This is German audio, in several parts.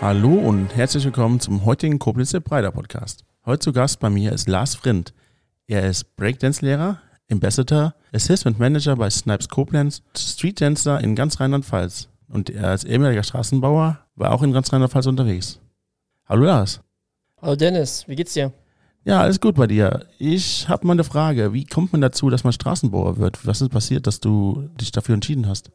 Hallo und herzlich willkommen zum heutigen Koblenzer Breiter Podcast. Heute zu Gast bei mir ist Lars Frindt. Er ist Breakdance-Lehrer, Ambassador, Assistant Manager bei Snipes Koblenz, Street Dancer in ganz Rheinland-Pfalz. Und er als ehemaliger Straßenbauer war auch in ganz Rheinland-Pfalz unterwegs. Hallo Lars. Hallo Dennis, wie geht's dir? Ja, alles gut bei dir. Ich habe mal eine Frage. Wie kommt man dazu, dass man Straßenbauer wird? Was ist passiert, dass du dich dafür entschieden hast?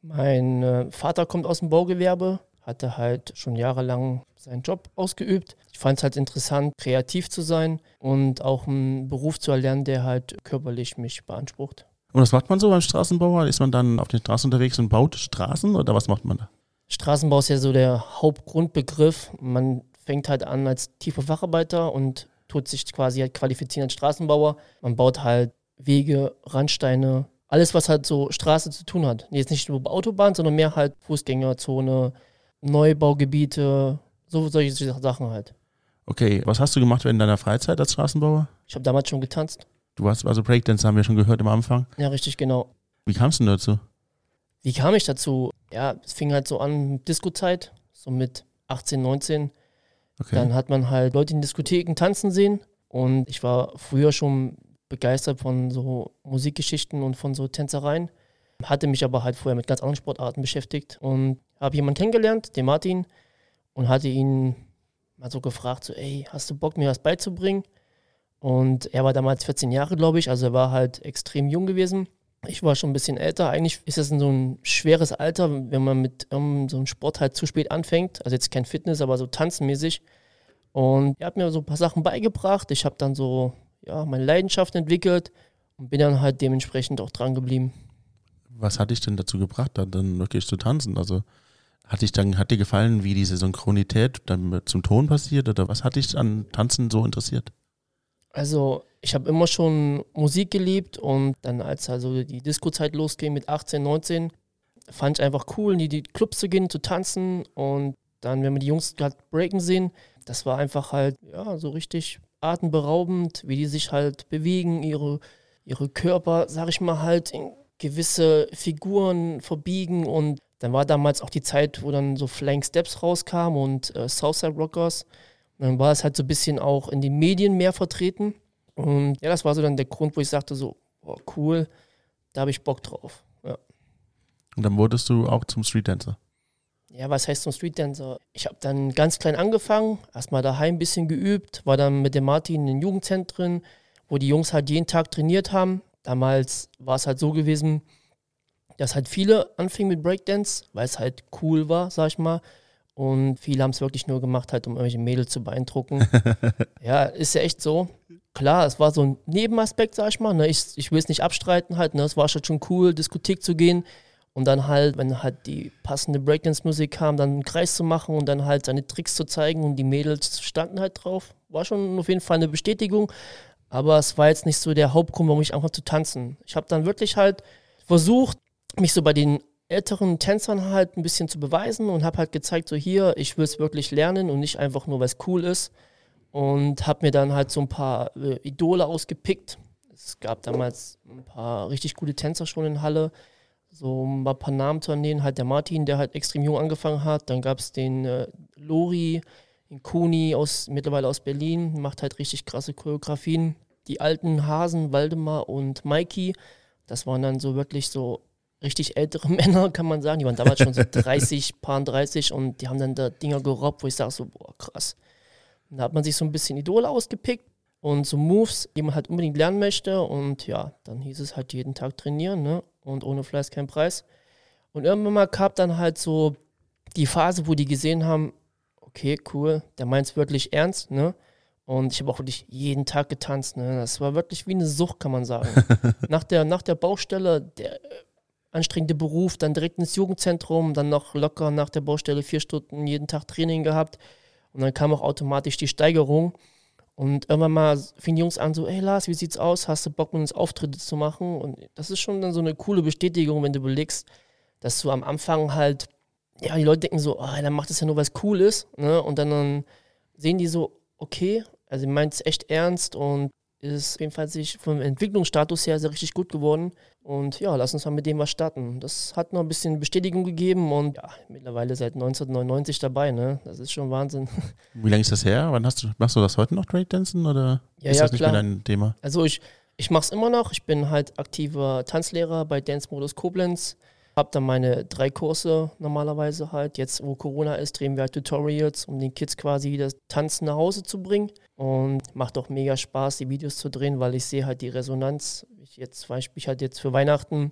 Mein äh, Vater kommt aus dem Baugewerbe, hatte halt schon jahrelang seinen Job ausgeübt. Ich fand es halt interessant, kreativ zu sein und auch einen Beruf zu erlernen, der halt körperlich mich beansprucht. Und was macht man so beim Straßenbauer? Ist man dann auf den Straßen unterwegs und baut Straßen oder was macht man da? Straßenbau ist ja so der Hauptgrundbegriff. Man fängt halt an als tiefer Facharbeiter und tut sich quasi halt qualifizieren als Straßenbauer. Man baut halt Wege, Randsteine, alles, was halt so Straße zu tun hat. Jetzt nicht nur Autobahn, sondern mehr halt Fußgängerzone, Neubaugebiete, so solche Sachen halt. Okay, was hast du gemacht in deiner Freizeit als Straßenbauer? Ich habe damals schon getanzt. Du hast also Breakdance, haben wir schon gehört am Anfang. Ja, richtig, genau. Wie kamst du denn dazu? Wie kam ich dazu? Ja, es fing halt so an mit Disco-Zeit, so mit 18, 19. Okay. Dann hat man halt Leute in Diskotheken tanzen sehen und ich war früher schon begeistert von so Musikgeschichten und von so Tänzereien. Hatte mich aber halt vorher mit ganz anderen Sportarten beschäftigt und habe jemanden kennengelernt, den Martin, und hatte ihn mal so gefragt, so, ey, hast du Bock, mir was beizubringen? Und er war damals 14 Jahre, glaube ich, also er war halt extrem jung gewesen. Ich war schon ein bisschen älter. Eigentlich ist das so ein schweres Alter, wenn man mit um, so einem Sport halt zu spät anfängt. Also jetzt kein Fitness, aber so tanzenmäßig. Und er hat mir so ein paar Sachen beigebracht. Ich habe dann so ja, meine Leidenschaft entwickelt und bin dann halt dementsprechend auch dran geblieben. Was hat dich denn dazu gebracht, dann, dann wirklich zu tanzen? Also hat dich dann, hat dir gefallen, wie diese Synchronität dann zum Ton passiert oder was hat dich an Tanzen so interessiert? Also ich habe immer schon Musik geliebt und dann als also die Disco-Zeit losging mit 18, 19, fand ich einfach cool, in die Clubs zu gehen, zu tanzen und dann, wenn wir die Jungs gerade breaken sehen, das war einfach halt, ja, so richtig atemberaubend, wie die sich halt bewegen, ihre, ihre Körper, sag ich mal, halt in gewisse Figuren verbiegen und dann war damals auch die Zeit, wo dann so Flying Steps rauskam und äh, Southside Rockers. Und dann war es halt so ein bisschen auch in den Medien mehr vertreten. Und ja, das war so dann der Grund, wo ich sagte so, oh, cool, da habe ich Bock drauf. Ja. Und dann wurdest du auch zum Street Dancer. Ja, was heißt zum Street Dancer? Ich habe dann ganz klein angefangen, erstmal daheim ein bisschen geübt, war dann mit dem Martin in den Jugendzentren, wo die Jungs halt jeden Tag trainiert haben. Damals war es halt so gewesen, dass halt viele anfingen mit Breakdance, weil es halt cool war, sag ich mal. Und viele haben es wirklich nur gemacht, halt, um irgendwelche Mädels zu beeindrucken. ja, ist ja echt so. Klar, es war so ein Nebenaspekt, sag ich mal. Ne? Ich, ich will es nicht abstreiten halt. Ne? Es war schon cool, Diskothek zu gehen und dann halt, wenn halt die passende Breakdance-Musik kam, dann einen Kreis zu machen und dann halt seine Tricks zu zeigen und die Mädels standen halt drauf. War schon auf jeden Fall eine Bestätigung. Aber es war jetzt nicht so der Hauptgrund, warum ich anfange zu tanzen. Ich habe dann wirklich halt versucht, mich so bei den älteren Tänzern halt ein bisschen zu beweisen und habe halt gezeigt, so hier, ich will es wirklich lernen und nicht einfach nur, weil es cool ist. Und habe mir dann halt so ein paar äh, Idole ausgepickt. Es gab damals ein paar richtig gute Tänzer schon in Halle. So ein paar Namen zu nennen, halt der Martin, der halt extrem jung angefangen hat. Dann gab es den äh, Lori, den Kuni aus, mittlerweile aus Berlin, macht halt richtig krasse Choreografien. Die alten Hasen, Waldemar und Mikey, das waren dann so wirklich so richtig ältere Männer, kann man sagen. Die waren damals schon so 30, paar 30 und die haben dann da Dinger gerobbt, wo ich sage so, boah, krass. Und da hat man sich so ein bisschen Idole ausgepickt und so Moves, die man halt unbedingt lernen möchte. Und ja, dann hieß es halt jeden Tag trainieren, ne? Und ohne Fleiß kein Preis. Und irgendwann mal kam dann halt so die Phase, wo die gesehen haben, okay, cool, der meint es wirklich ernst, ne? Und ich habe auch wirklich jeden Tag getanzt. Ne? Das war wirklich wie eine Sucht, kann man sagen. nach, der, nach der Baustelle, der äh, anstrengende Beruf, dann direkt ins Jugendzentrum, dann noch locker nach der Baustelle vier Stunden jeden Tag Training gehabt. Und dann kam auch automatisch die Steigerung. Und irgendwann mal fingen die Jungs an, so, ey Lars, wie sieht's aus? Hast du Bock, mit uns Auftritte zu machen? Und das ist schon dann so eine coole Bestätigung, wenn du überlegst, dass du am Anfang halt, ja, die Leute denken so, oh, dann macht es ja nur, es cool ist. Ne? Und dann, dann sehen die so, okay, also meint es echt ernst und ist auf jeden Fall sich vom Entwicklungsstatus her sehr richtig gut geworden. Und ja, lass uns mal mit dem was starten. Das hat noch ein bisschen Bestätigung gegeben und ja, mittlerweile seit 1999 dabei, ne? Das ist schon Wahnsinn. Wie lange ist das her? Wann hast du, machst du das heute noch, Breakdancen oder Ja, ist ja, das nicht klar. mehr dein Thema? Also ich, ich mache es immer noch. Ich bin halt aktiver Tanzlehrer bei Dance Modus Koblenz. Hab dann meine drei Kurse normalerweise halt. Jetzt, wo Corona ist, drehen wir halt Tutorials, um den Kids quasi das Tanzen nach Hause zu bringen. Und macht auch mega Spaß, die Videos zu drehen, weil ich sehe halt die Resonanz. Ich jetzt zum Beispiel, ich hatte jetzt für Weihnachten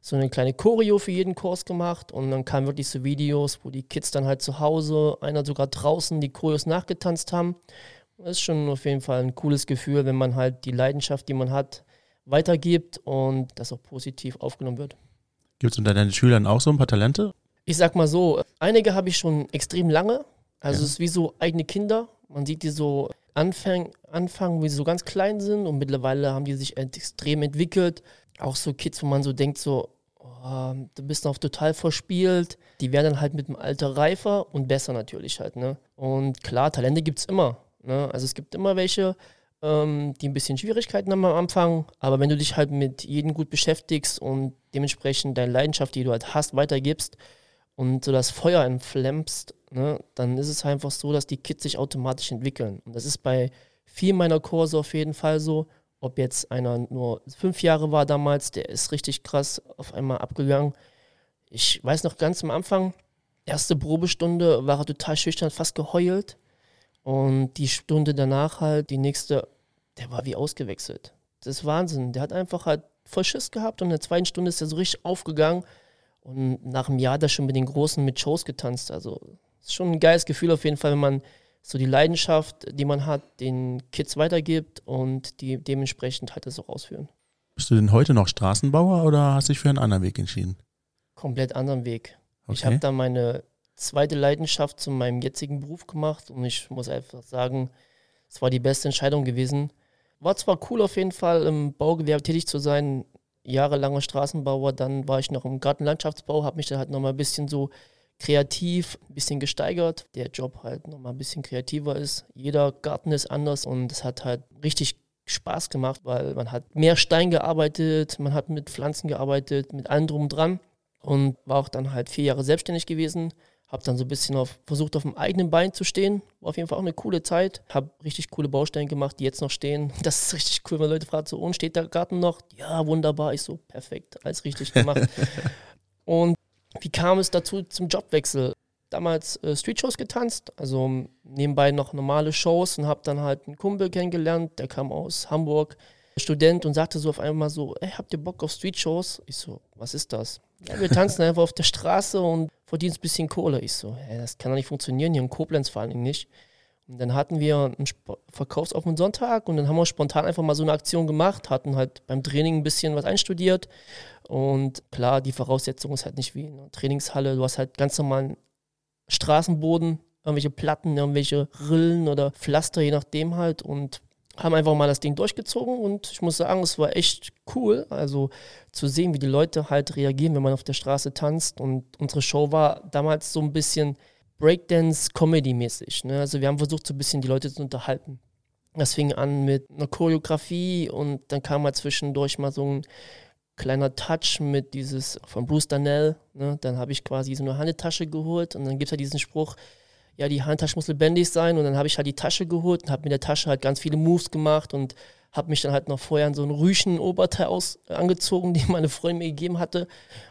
so eine kleine Choreo für jeden Kurs gemacht und dann kamen wirklich so Videos, wo die Kids dann halt zu Hause, einer sogar draußen die Choreos nachgetanzt haben. Das ist schon auf jeden Fall ein cooles Gefühl, wenn man halt die Leidenschaft, die man hat, weitergibt und das auch positiv aufgenommen wird. Gibt es unter deinen Schülern auch so ein paar Talente? Ich sag mal so, einige habe ich schon extrem lange. Also Ja. es ist wie so eigene Kinder. Man sieht die so anfangen, anfangen, wie sie so ganz klein sind und mittlerweile haben die sich extrem entwickelt. Auch so Kids, wo man so denkt, so, oh, du bist noch total verspielt. Die werden dann halt mit dem Alter reifer und besser natürlich halt. Ne? Und klar, Talente gibt es immer. Ne? Also es gibt immer welche, ähm, die ein bisschen Schwierigkeiten haben am Anfang, aber wenn du dich halt mit jedem gut beschäftigst und dementsprechend deine Leidenschaft, die du halt hast, weitergibst und so das Feuer entflammst, ne, dann ist es einfach so, dass die Kids sich automatisch entwickeln. Und das ist bei vielen meiner Kurse auf jeden Fall so. Ob jetzt einer nur fünf Jahre war damals, der ist richtig krass auf einmal abgegangen. Ich weiß noch ganz am Anfang, erste Probestunde war er total schüchtern, fast geheult. Und die Stunde danach halt, die nächste, der war wie ausgewechselt. Das ist Wahnsinn. Der hat einfach halt voll Schiss gehabt und in der zweiten Stunde ist er so richtig aufgegangen. Und nach einem Jahr hat er schon mit den Großen mit Shows getanzt. Also ist schon ein geiles Gefühl auf jeden Fall, wenn man so die Leidenschaft, die man hat, den Kids weitergibt und die dementsprechend halt das auch ausführen. Bist du denn heute noch Straßenbauer oder hast du dich für einen anderen Weg entschieden? Komplett anderen Weg. Ich Okay. habe da meine zweite Leidenschaft zu meinem jetzigen Beruf gemacht und ich muss einfach sagen, es war die beste Entscheidung gewesen. War zwar cool auf jeden Fall im Baugewerbe tätig zu sein, jahrelanger Straßenbauer, dann war ich noch im Gartenlandschaftsbau, habe mich dann halt nochmal ein bisschen so kreativ, ein bisschen gesteigert. Der Job halt nochmal ein bisschen kreativer ist. Jeder Garten ist anders und es hat halt richtig Spaß gemacht, weil man hat mehr Stein gearbeitet, man hat mit Pflanzen gearbeitet, mit allem drum dran und war auch dann halt vier Jahre selbstständig gewesen. Habe dann so ein bisschen auf, versucht, auf dem eigenen Bein zu stehen. War auf jeden Fall auch eine coole Zeit. Habe richtig coole Baustellen gemacht, die jetzt noch stehen. Das ist richtig cool, wenn Leute fragen, so, und steht der Garten noch? Ja, wunderbar. Ich so, perfekt, alles richtig gemacht. und wie kam es dazu zum Jobwechsel? Damals äh, Streetshows getanzt, also nebenbei noch normale Shows und habe dann halt einen Kumpel kennengelernt, der kam aus Hamburg, Student und sagte so auf einmal so, ey, habt ihr Bock auf Streetshows? Ich so, was ist das? Ja, wir tanzen einfach auf der Straße und verdienst ein bisschen Kohle. Ich so, hä, das kann doch nicht funktionieren, hier in Koblenz vor allen Dingen nicht. Und dann hatten wir einen Sp verkaufsoffenen Sonntag und dann haben wir spontan einfach mal so eine Aktion gemacht, hatten halt beim Training ein bisschen was einstudiert. Und klar, die Voraussetzung ist halt nicht wie in einer Trainingshalle. Du hast halt ganz normalen Straßenboden, irgendwelche Platten, irgendwelche Rillen oder Pflaster, je nachdem halt. Und haben einfach mal das Ding durchgezogen und ich muss sagen, es war echt cool, also zu sehen, wie die Leute halt reagieren, wenn man auf der Straße tanzt. Und unsere Show war damals so ein bisschen Breakdance-Comedy-mäßig. Ne? Also wir haben versucht, so ein bisschen die Leute zu unterhalten. Das fing an mit einer Choreografie und dann kam mal zwischendurch mal so ein kleiner Touch mit dieses von Bruce Danell. Ne? Dann habe ich quasi so eine Handtasche geholt und dann gibt es halt diesen Spruch, ja, die Handtasche muss lebendig sein und dann habe ich halt die Tasche geholt und habe mit der Tasche halt ganz viele Moves gemacht und habe mich dann halt noch vorher in so einen Rüschen Oberteil angezogen, die meine Freundin mir gegeben hatte.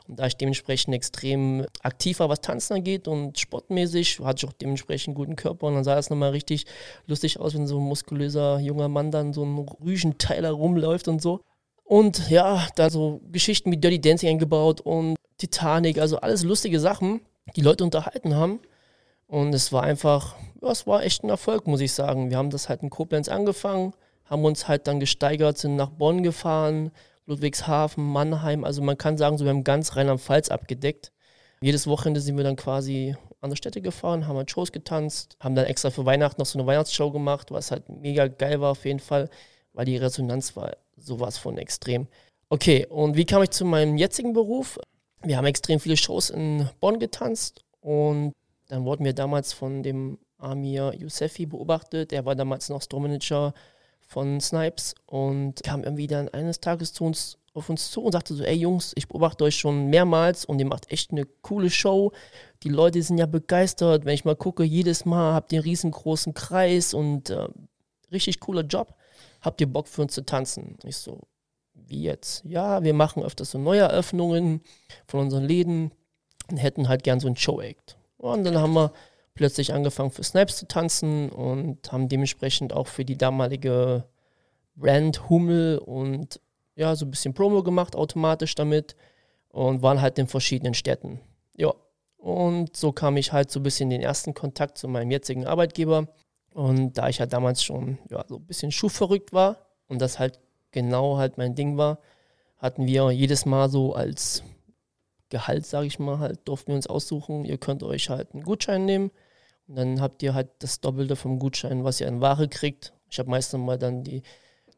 Und da ich dementsprechend extrem aktiv war, was Tanzen angeht und sportmäßig, hatte ich auch dementsprechend einen guten Körper und dann sah das nochmal richtig lustig aus, wenn so ein muskulöser junger Mann dann so ein Rüschenteil da rumläuft und so. Und ja, da so Geschichten wie Dirty Dancing eingebaut und Titanic, also alles lustige Sachen, die Leute unterhalten haben. Und es war einfach, ja, es war echt ein Erfolg, muss ich sagen. Wir haben das halt in Koblenz angefangen, haben uns halt dann gesteigert, sind nach Bonn gefahren, Ludwigshafen, Mannheim. Also man kann sagen, so wir haben ganz Rheinland-Pfalz abgedeckt. Jedes Wochenende sind wir dann quasi an der Städte gefahren, haben halt Shows getanzt, haben dann extra für Weihnachten noch so eine Weihnachtsshow gemacht, was halt mega geil war auf jeden Fall, weil die Resonanz war sowas von extrem. Okay, und wie kam ich zu meinem jetzigen Beruf? Wir haben extrem viele Shows in Bonn getanzt und dann wurden wir damals von dem Amir Yousefi beobachtet. Er war damals noch Store-Manager von Snipes und kam irgendwie dann eines Tages zu uns auf uns zu und sagte so, ey Jungs, ich beobachte euch schon mehrmals und ihr macht echt eine coole Show. Die Leute sind ja begeistert. Wenn ich mal gucke, jedes Mal habt ihr einen riesengroßen Kreis und äh, richtig cooler Job. Habt ihr Bock für uns zu tanzen? Ich so, wie jetzt? Ja, wir machen öfters so Neueröffnungen von unseren Läden und hätten halt gern so ein Show-Act. Und dann haben wir plötzlich angefangen für Snipes zu tanzen und haben dementsprechend auch für die damalige Brand Hummel und ja, so ein bisschen Promo gemacht automatisch damit und waren halt in verschiedenen Städten. Ja, und so kam ich halt so ein bisschen in den ersten Kontakt zu meinem jetzigen Arbeitgeber. Und da ich halt damals schon ja, so ein bisschen schuhverrückt war und das halt genau halt mein Ding war, hatten wir jedes Mal so als Gehalt, sage ich mal, halt durften wir uns aussuchen, ihr könnt euch halt einen Gutschein nehmen und dann habt ihr halt das Doppelte vom Gutschein, was ihr an Ware kriegt. Ich habe meistens mal dann die,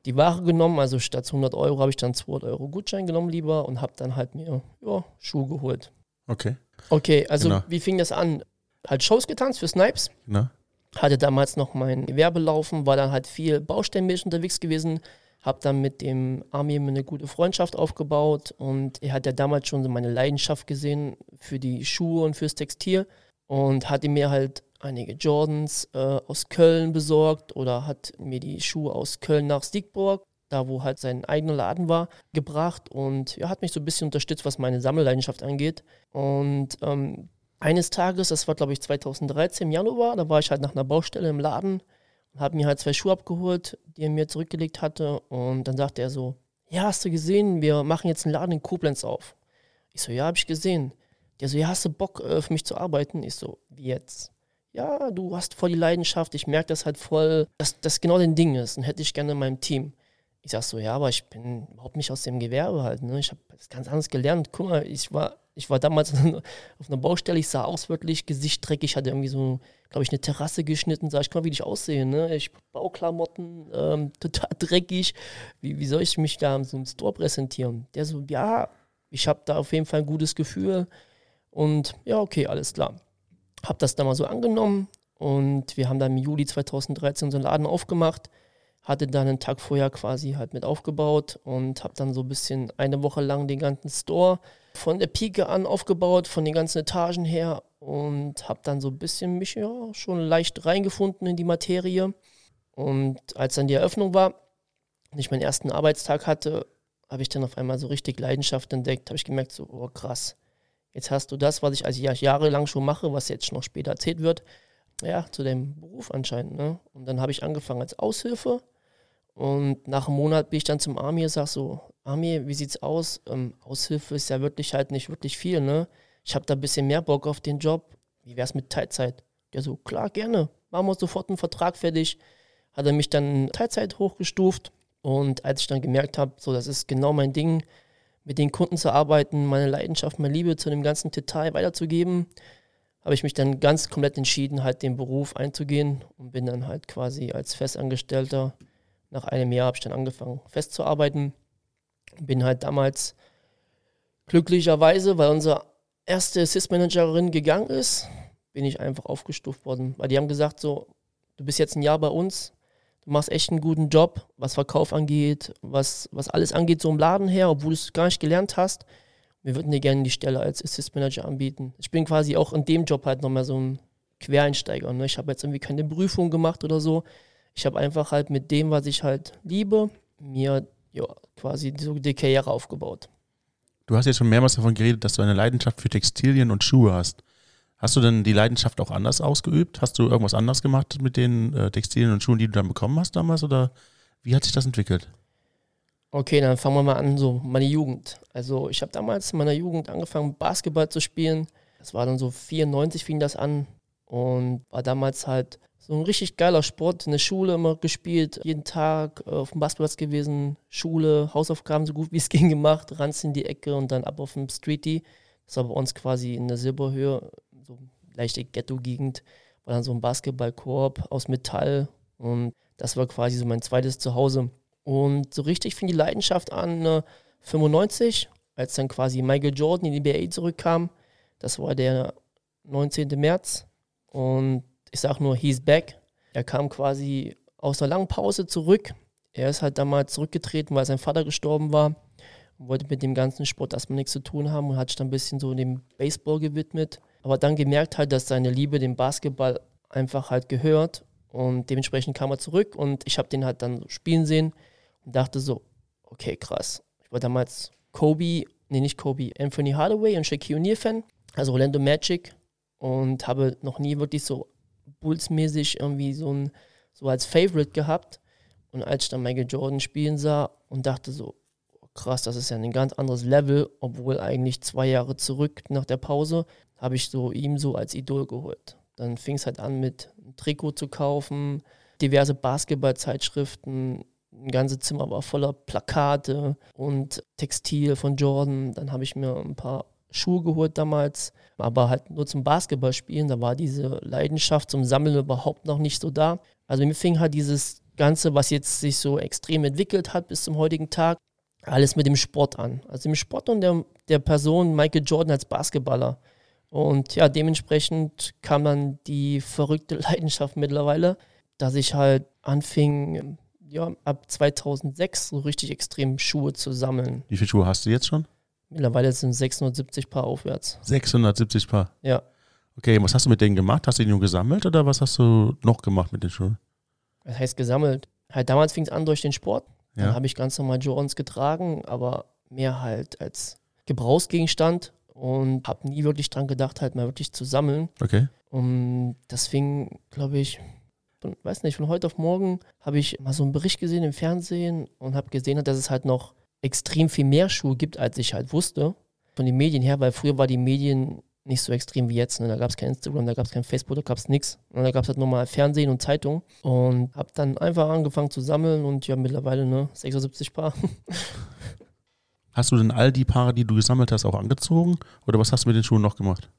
die Ware genommen, also statt 100 Euro habe ich dann 200 Euro Gutschein genommen lieber und habe dann halt mir ja, Schuhe geholt. Okay. Okay, also genau. wie fing das an? Halt Shows getanzt für Snipes. Genau. Hatte damals noch mein Gewerbe laufen, war dann halt viel baustellenmäßig unterwegs gewesen, habe dann mit dem Army eine gute Freundschaft aufgebaut und er hat ja damals schon so meine Leidenschaft gesehen für die Schuhe und fürs Textil und hatte mir halt einige Jordans äh, aus Köln besorgt oder hat mir die Schuhe aus Köln nach Siegburg, da wo halt sein eigener Laden war, gebracht und ja, hat mich so ein bisschen unterstützt, was meine Sammelleidenschaft angeht. Und ähm, eines Tages, das war glaube ich 2013 im Januar, da war ich halt nach einer Baustelle im Laden habe mir halt zwei Schuhe abgeholt, die er mir zurückgelegt hatte. Und dann sagte er so, ja, hast du gesehen, wir machen jetzt einen Laden in Koblenz auf. Ich so, ja, habe ich gesehen. Der so, ja, hast du Bock äh, für mich zu arbeiten? Ich so, wie jetzt? ja, du hast voll die Leidenschaft, ich merke das halt voll, dass das genau dein Ding ist und hätte ich gerne in meinem Team. Ich sag so, ja, aber ich bin überhaupt nicht aus dem Gewerbe halt, ne? Ich habe das ganz anders gelernt. Guck mal, ich war, ich war damals auf einer Baustelle, ich sah aus wirklich gesichtdreckig, hatte irgendwie so, glaube ich, eine Terrasse geschnitten, sag ich, guck mal, wie ich aussehe, ne? Ich Bauklamotten, ähm, total dreckig. Wie, wie soll ich mich da in so einem Store präsentieren? Der so, ja, ich habe da auf jeden Fall ein gutes Gefühl. Und ja, okay, alles klar habe das dann mal so angenommen und wir haben dann im Juli 2013 unseren Laden aufgemacht, hatte dann einen Tag vorher quasi halt mit aufgebaut und habe dann so ein bisschen eine Woche lang den ganzen Store von der Pike an aufgebaut, von den ganzen Etagen her und habe dann so ein bisschen mich ja schon leicht reingefunden in die Materie. Und als dann die Eröffnung war und ich meinen ersten Arbeitstag hatte, habe ich dann auf einmal so richtig Leidenschaft entdeckt, habe ich gemerkt, so, oh krass, Jetzt hast du das, was ich also jahrelang schon mache, was jetzt noch später erzählt wird, ja, zu dem Beruf anscheinend. Ne? Und dann habe ich angefangen als Aushilfe und nach einem Monat bin ich dann zum Army und sage so, Army, wie sieht's aus? Ähm, Aushilfe ist ja wirklich halt nicht wirklich viel, ne? Ich habe da ein bisschen mehr Bock auf den Job. Wie wär's mit Teilzeit? Der so, klar, gerne. Machen wir sofort einen Vertrag fertig. Hat er mich dann Teilzeit hochgestuft. Und als ich dann gemerkt habe, so, das ist genau mein Ding, mit den Kunden zu arbeiten, meine Leidenschaft, meine Liebe zu dem ganzen Detail weiterzugeben, habe ich mich dann ganz komplett entschieden, halt den Beruf einzugehen und bin dann halt quasi als Festangestellter nach einem Jahr habe ich dann angefangen festzuarbeiten. Bin halt damals glücklicherweise, weil unsere erste Assist-Managerin gegangen ist, bin ich einfach aufgestuft worden. Weil die haben gesagt so, du bist jetzt ein Jahr bei uns, du machst echt einen guten Job, was Verkauf angeht, was, was alles angeht, so im Laden her, obwohl du es gar nicht gelernt hast. Wir würden dir gerne die Stelle als Assist Manager anbieten. Ich bin quasi auch in dem Job halt nochmal so ein Quereinsteiger. Ne? Ich habe jetzt irgendwie keine Prüfung gemacht oder so. Ich habe einfach halt mit dem, was ich halt liebe, mir ja, quasi so die Karriere aufgebaut. Du hast jetzt schon mehrmals davon geredet, dass du eine Leidenschaft für Textilien und Schuhe hast. Hast du denn die Leidenschaft auch anders ausgeübt? Hast du irgendwas anders gemacht mit den äh, Textilien und Schuhen, die du dann bekommen hast damals? Oder wie hat sich das entwickelt? Okay, dann fangen wir mal an, so meine Jugend. Also ich habe damals in meiner Jugend angefangen, Basketball zu spielen. Das war dann so 94 fing das an und war damals halt so ein richtig geiler Sport. In der Schule immer gespielt, jeden Tag äh, auf dem Basketballplatz gewesen, Schule, Hausaufgaben so gut wie es ging gemacht, Ranz in die Ecke und dann ab auf dem Streetie. Das war bei uns quasi in der Silberhöhe so leichte Ghetto-Gegend, war dann so ein Basketballkorb aus Metall und das war quasi so mein zweites Zuhause. Und so richtig fing die Leidenschaft an äh, 95, als dann quasi Michael Jordan in die NBA zurückkam. Das war der 19. März und ich sag nur, he's back. Er kam quasi aus einer langen Pause zurück Er ist halt damals zurückgetreten, weil sein Vater gestorben war wollte mit dem ganzen Sport erstmal nichts zu tun haben und hat sich dann ein bisschen so dem Baseball gewidmet. Aber dann gemerkt halt, dass seine Liebe dem Basketball einfach halt gehört und dementsprechend kam er zurück und ich habe den halt dann spielen sehen und dachte so, okay, krass. Ich war damals Kobe, nee, nicht Kobe, Anthony Hardaway und Shaquille O'Neal-Fan, also Orlando Magic und habe noch nie wirklich so Bulls-mäßig irgendwie so ein, so als Favorite gehabt. Und als ich dann Michael Jordan spielen sah und dachte so, oh, krass, das ist ja ein ganz anderes Level, obwohl eigentlich zwei Jahre zurück nach der Pause, habe ich so ihm so als Idol geholt. Dann fing es halt an mit ein Trikot zu kaufen, diverse Basketballzeitschriften, ein ganzes Zimmer war voller Plakate und Textil von Jordan. Dann habe ich mir ein paar Schuhe geholt damals, aber halt nur zum Basketballspielen. Da war diese Leidenschaft zum Sammeln überhaupt noch nicht so da. Also mir fing halt dieses Ganze, was jetzt sich so extrem entwickelt hat bis zum heutigen Tag, alles mit dem Sport an. Also dem Sport und der, der Person Michael Jordan als Basketballer. Und ja, dementsprechend kam dann die verrückte Leidenschaft mittlerweile, dass ich halt anfing, ja, ab 2006 so richtig extrem Schuhe zu sammeln. Wie viele Schuhe hast du jetzt schon? Mittlerweile sind 670 Paar aufwärts. 670 Paar? Ja. Okay, was hast du mit denen gemacht? Hast du die nur gesammelt oder was hast du noch gemacht mit den Schuhen? Das heißt gesammelt. Halt damals fing es an durch den Sport. Dann Ja. habe ich ganz normal Jordans getragen, aber mehr halt als Gebrauchsgegenstand und habe nie wirklich dran gedacht, halt mal wirklich zu sammeln. Okay. Und das fing, glaube ich, von, weiß nicht, von heute auf morgen habe ich mal so einen Bericht gesehen im Fernsehen und habe gesehen, dass es halt noch extrem viel mehr Schuhe gibt, als ich halt wusste. Von den Medien her, weil früher war die Medien nicht so extrem wie jetzt. Ne? Da gab es kein Instagram, da gab es kein Facebook, da gab es nichts. Da gab es halt nochmal Fernsehen und Zeitung. Und habe dann einfach angefangen zu sammeln und ja, mittlerweile ne, 76 Paar. Hast du denn all die Paare, die du gesammelt hast, auch angezogen? Oder was hast du mit den Schuhen noch gemacht?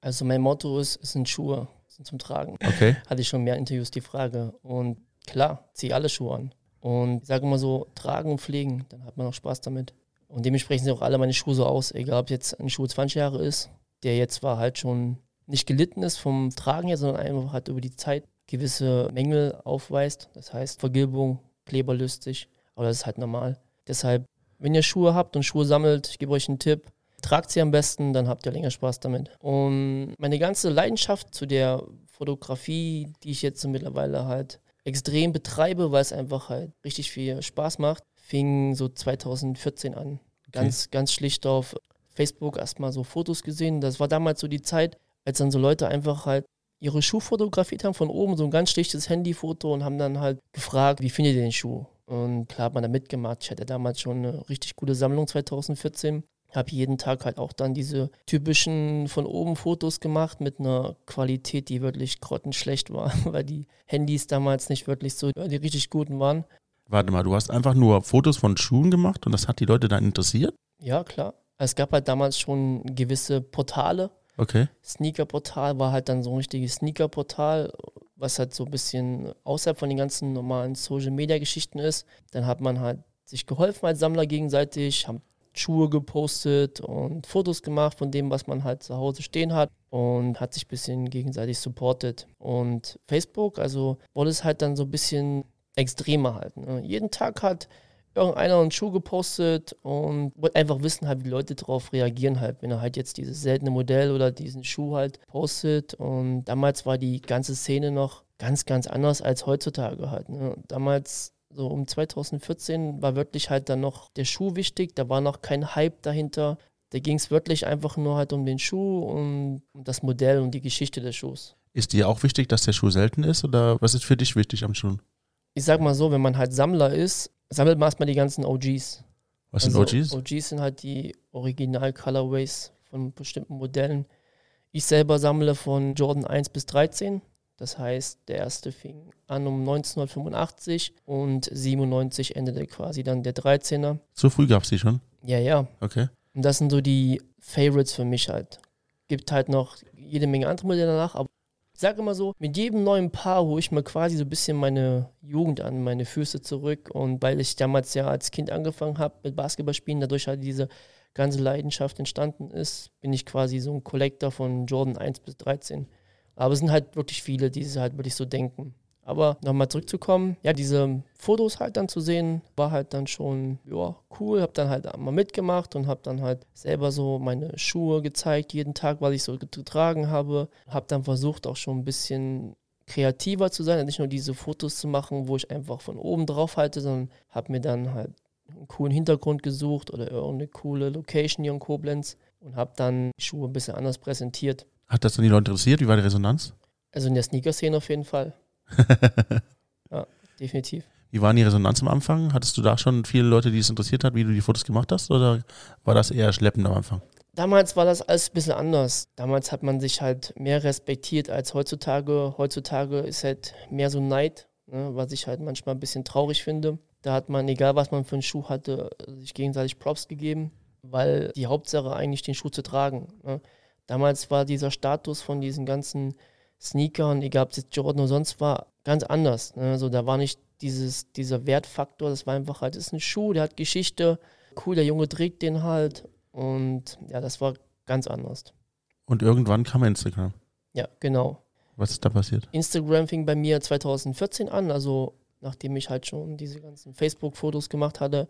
Also mein Motto ist, es sind Schuhe, es sind zum Tragen. Okay. hatte ich schon mehr Interviews die Frage. Und klar, ziehe alle Schuhe an. Und ich sage immer so, tragen und pflegen, dann hat man auch Spaß damit. Und dementsprechend sehen auch alle meine Schuhe so aus, egal ob jetzt ein Schuh 20 Jahre ist, der jetzt zwar halt schon nicht gelitten ist vom Tragen her, sondern einfach halt über die Zeit gewisse Mängel aufweist. Das heißt Vergilbung, kleberlüstig, aber das ist halt normal. Deshalb, wenn ihr Schuhe habt und Schuhe sammelt, ich gebe euch einen Tipp, tragt sie am besten, dann habt ihr länger Spaß damit. Und meine ganze Leidenschaft zu der Fotografie, die ich jetzt mittlerweile halt extrem betreibe, weil es einfach halt richtig viel Spaß macht, fing so 2014 an. Ganz, ganz schlicht auf Facebook erstmal so Fotos gesehen. Das war damals so die Zeit, als dann so Leute einfach halt ihre Schuhe fotografiert haben von oben, so ein ganz schlichtes Handyfoto und haben dann halt gefragt, wie findet ihr den Schuh? Und klar hat man da mitgemacht. Ich hatte damals schon eine richtig gute Sammlung 2014. Habe jeden Tag halt auch dann diese typischen von oben Fotos gemacht mit einer Qualität, die wirklich grottenschlecht war, weil die Handys damals nicht wirklich so die richtig guten waren. Warte mal, du hast einfach nur Fotos von Schuhen gemacht und das hat die Leute dann interessiert? Ja, klar. Es gab halt damals schon gewisse Portale. Okay. Sneaker-Portal war halt dann so ein richtiges Sneaker-Portal, was halt so ein bisschen außerhalb von den ganzen normalen Social-Media-Geschichten ist. Dann hat man halt sich geholfen als Sammler gegenseitig, haben Schuhe gepostet und Fotos gemacht von dem, was man halt zu Hause stehen hat und hat sich ein bisschen gegenseitig supportet. Und Facebook, also wurde es halt dann so ein bisschen extremer halt. Ne? Jeden Tag hat irgendeiner einen Schuh gepostet und wollte einfach wissen halt, wie Leute darauf reagieren halt, wenn er halt jetzt dieses seltene Modell oder diesen Schuh halt postet. Und damals war die ganze Szene noch ganz, ganz anders als heutzutage halt. Ne? Damals so um 2014 war wirklich halt dann noch der Schuh wichtig, da war noch kein Hype dahinter. Da ging es wirklich einfach nur halt um den Schuh und um das Modell und die Geschichte des Schuhs. Ist dir auch wichtig, dass der Schuh selten ist oder was ist für dich wichtig am Schuh? Ich sag mal so, wenn man halt Sammler ist, sammelt man erstmal die ganzen OGs. Was sind Also, OGs? OGs sind halt die Original-Colorways von bestimmten Modellen. Ich selber sammle von Jordan 1 bis 13. Das heißt, der erste fing an um 1985 und 97 endete quasi dann der 13er. So früh gab es die schon? Ja, ja. Okay. Und das sind so die Favorites für mich halt. Gibt halt noch jede Menge andere Modelle danach, aber ich sage immer so, mit jedem neuen Paar hole ich mir quasi so ein bisschen meine Jugend an, meine Füße zurück. Und weil ich damals ja als Kind angefangen habe mit Basketballspielen, dadurch halt diese ganze Leidenschaft entstanden ist, bin ich quasi so ein Collector von Jordan 1 bis 13. Aber es sind halt wirklich viele, die halt wirklich so denken. Aber nochmal zurückzukommen, ja, diese Fotos halt dann zu sehen, war halt dann schon, ja, cool. Hab dann halt mal mitgemacht und hab dann halt selber so meine Schuhe gezeigt, jeden Tag, was ich so getragen habe. Hab dann versucht, auch schon ein bisschen kreativer zu sein, nicht nur diese Fotos zu machen, wo ich einfach von oben drauf halte, sondern hab mir dann halt einen coolen Hintergrund gesucht oder irgendeine coole Location hier in Koblenz und hab dann die Schuhe ein bisschen anders präsentiert. Hat das dann die Leute interessiert? Wie war die Resonanz? Also in der Sneaker-Szene auf jeden Fall. ja, definitiv. Wie war die Resonanz am Anfang? Hattest du da schon viele Leute, die es interessiert hat, wie du die Fotos gemacht hast? Oder war das eher schleppend am Anfang? Damals war das alles ein bisschen anders. Damals hat man sich halt mehr respektiert als heutzutage. Heutzutage ist halt mehr so Neid, ne, was ich halt manchmal ein bisschen traurig finde. Da hat man, egal was man für einen Schuh hatte, sich gegenseitig Props gegeben, weil die Hauptsache eigentlich den Schuh zu tragen. Ne. Damals war dieser Status von diesen ganzen Sneakern, egal ob es jetzt Jordan oder sonst war, ganz anders. Ne? Also da war nicht dieses, dieser Wertfaktor, das war einfach halt, das ist ein Schuh, der hat Geschichte, cool, der Junge trägt den halt und ja, das war ganz anders. Und irgendwann kam Instagram. Ja, genau. Was ist da passiert? Instagram fing bei mir 2014 an, also nachdem ich halt schon diese ganzen Facebook-Fotos gemacht hatte,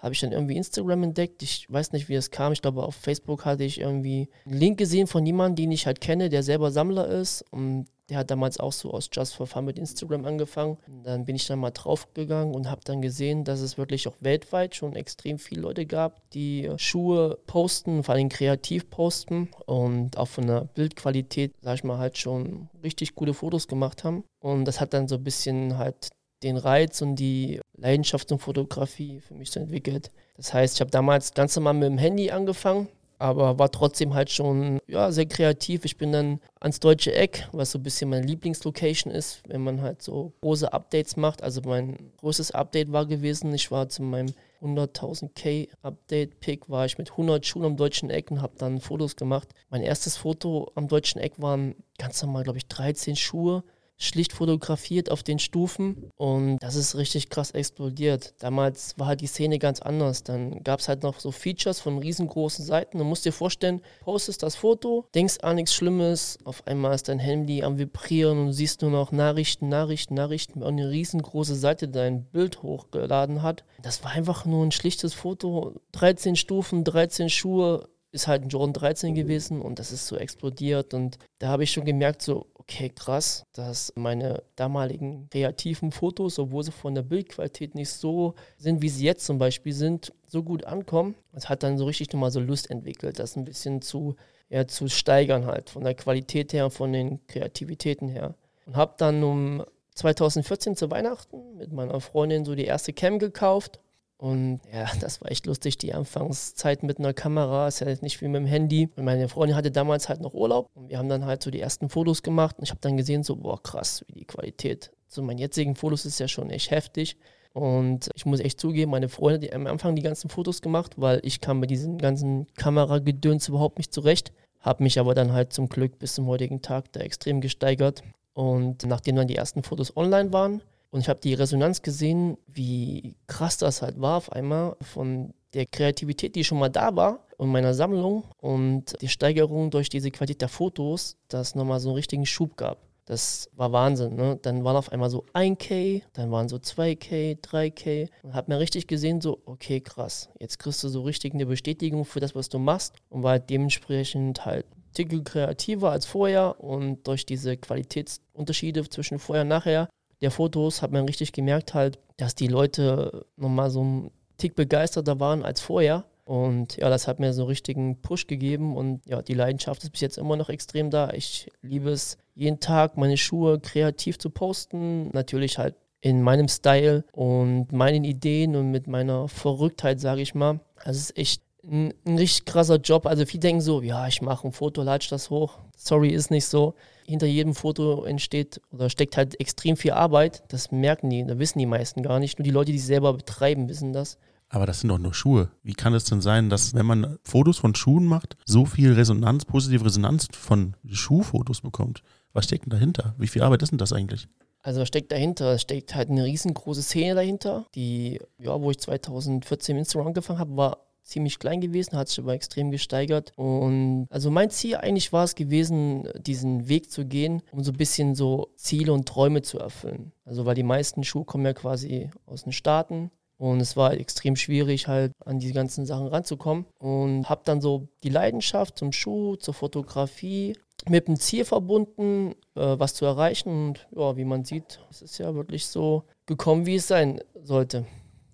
habe ich dann irgendwie Instagram entdeckt. Ich weiß nicht, wie es kam. Ich glaube, auf Facebook hatte ich irgendwie einen Link gesehen von jemandem, den ich halt kenne, der selber Sammler ist. Und der hat damals auch so aus Just for Fun mit Instagram angefangen. Und dann bin ich dann mal draufgegangen und habe dann gesehen, dass es wirklich auch weltweit schon extrem viele Leute gab, die Schuhe posten, vor allem kreativ posten und auch von der Bildqualität, sag ich mal, halt schon richtig coole Fotos gemacht haben. Und das hat dann so ein bisschen halt den Reiz und die Leidenschaft zum Fotografie für mich so entwickelt. Das heißt, ich habe damals ganz normal mit dem Handy angefangen, aber war trotzdem halt schon ja, sehr kreativ. Ich bin dann ans deutsche Eck, was so ein bisschen meine Lieblingslocation ist, wenn man halt so große Updates macht. Also mein größtes Update war gewesen, ich war zu meinem 100.000 K Update Pick war ich mit 100 Schuhen am deutschen Eck und habe dann Fotos gemacht. Mein erstes Foto am deutschen Eck waren ganz normal, glaube ich, 13 Schuhe schlicht fotografiert auf den Stufen und das ist richtig krass explodiert. Damals war halt die Szene ganz anders. Dann gab es halt noch so Features von riesengroßen Seiten. Du musst dir vorstellen, postest das Foto, denkst an nichts Schlimmes, auf einmal ist dein Handy am Vibrieren und siehst nur noch Nachrichten, Nachrichten, Nachrichten, weil eine riesengroße Seite dein Bild hochgeladen hat. Das war einfach nur ein schlichtes Foto, 13 Stufen, 13 Schuhe, ist halt ein Jordan 13 gewesen und das ist so explodiert und da habe ich schon gemerkt, so, okay, krass, dass meine damaligen kreativen Fotos, obwohl sie von der Bildqualität nicht so sind, wie sie jetzt zum Beispiel sind, so gut ankommen. Das hat dann so richtig nochmal so Lust entwickelt, das ein bisschen zu, ja, zu steigern halt, von der Qualität her, von den Kreativitäten her. Und habe dann um 2014 zu Weihnachten mit meiner Freundin so die erste Cam gekauft und ja, das war echt lustig, die Anfangszeit mit einer Kamera. Ist ja nicht wie mit dem Handy. Und meine Freundin hatte damals halt noch Urlaub. Und wir haben dann halt so die ersten Fotos gemacht. Und ich habe dann gesehen, so, boah, krass, wie die Qualität. So, meinen jetzigen Fotos ist ja schon echt heftig. Und ich muss echt zugeben, meine Freundin hat am Anfang die ganzen Fotos gemacht, weil ich kam mit diesen ganzen Kameragedöns überhaupt nicht zurecht. Habe mich aber dann halt zum Glück bis zum heutigen Tag da extrem gesteigert. Und nachdem dann die ersten Fotos online waren, und ich habe die Resonanz gesehen, wie krass das halt war auf einmal von der Kreativität, die schon mal da war und meiner Sammlung und die Steigerung durch diese Qualität der Fotos, das nochmal so einen richtigen Schub gab. Das war Wahnsinn. Ne? Dann waren auf einmal so 1K, dann waren so 2K, 3K. Und habe mir richtig gesehen, so, okay, krass. Jetzt kriegst du so richtig eine Bestätigung für das, was du machst. Und war dementsprechend halt Titel kreativer als vorher. Und durch diese Qualitätsunterschiede zwischen vorher und nachher der Fotos hat man richtig gemerkt halt, dass die Leute nochmal so einen Tick begeisterter waren als vorher. Und ja, das hat mir so einen richtigen Push gegeben und ja, die Leidenschaft ist bis jetzt immer noch extrem da. Ich liebe es, jeden Tag meine Schuhe kreativ zu posten. Natürlich halt in meinem Style und meinen Ideen und mit meiner Verrücktheit, sage ich mal. Es ist echt ein, ein richtig krasser Job. Also viele denken so, ja, ich mache ein Foto, latsch das hoch. Sorry, ist nicht so hinter jedem Foto entsteht oder steckt halt extrem viel Arbeit. Das merken die, da wissen die meisten gar nicht. Nur die Leute, die es selber betreiben, wissen das. Aber das sind doch nur Schuhe. Wie kann es denn sein, dass wenn man Fotos von Schuhen macht, so viel Resonanz, positive Resonanz von Schuhfotos bekommt? Was steckt denn dahinter? Wie viel Arbeit ist denn das eigentlich? Also was steckt dahinter? Es steckt halt eine riesengroße Szene dahinter, die, ja, wo ich 2014 mit Instagram angefangen habe, war ziemlich klein gewesen, hat sich aber extrem gesteigert. Und also mein Ziel eigentlich war es gewesen, diesen Weg zu gehen, um so ein bisschen so Ziele und Träume zu erfüllen. Also weil die meisten Schuhe kommen ja quasi aus den Staaten. Und es war extrem schwierig, halt an die ganzen Sachen ranzukommen. Und habe dann so die Leidenschaft zum Schuh, zur Fotografie mit dem Ziel verbunden, äh, was zu erreichen. Und ja, wie man sieht, es ist ja wirklich so gekommen, wie es sein sollte.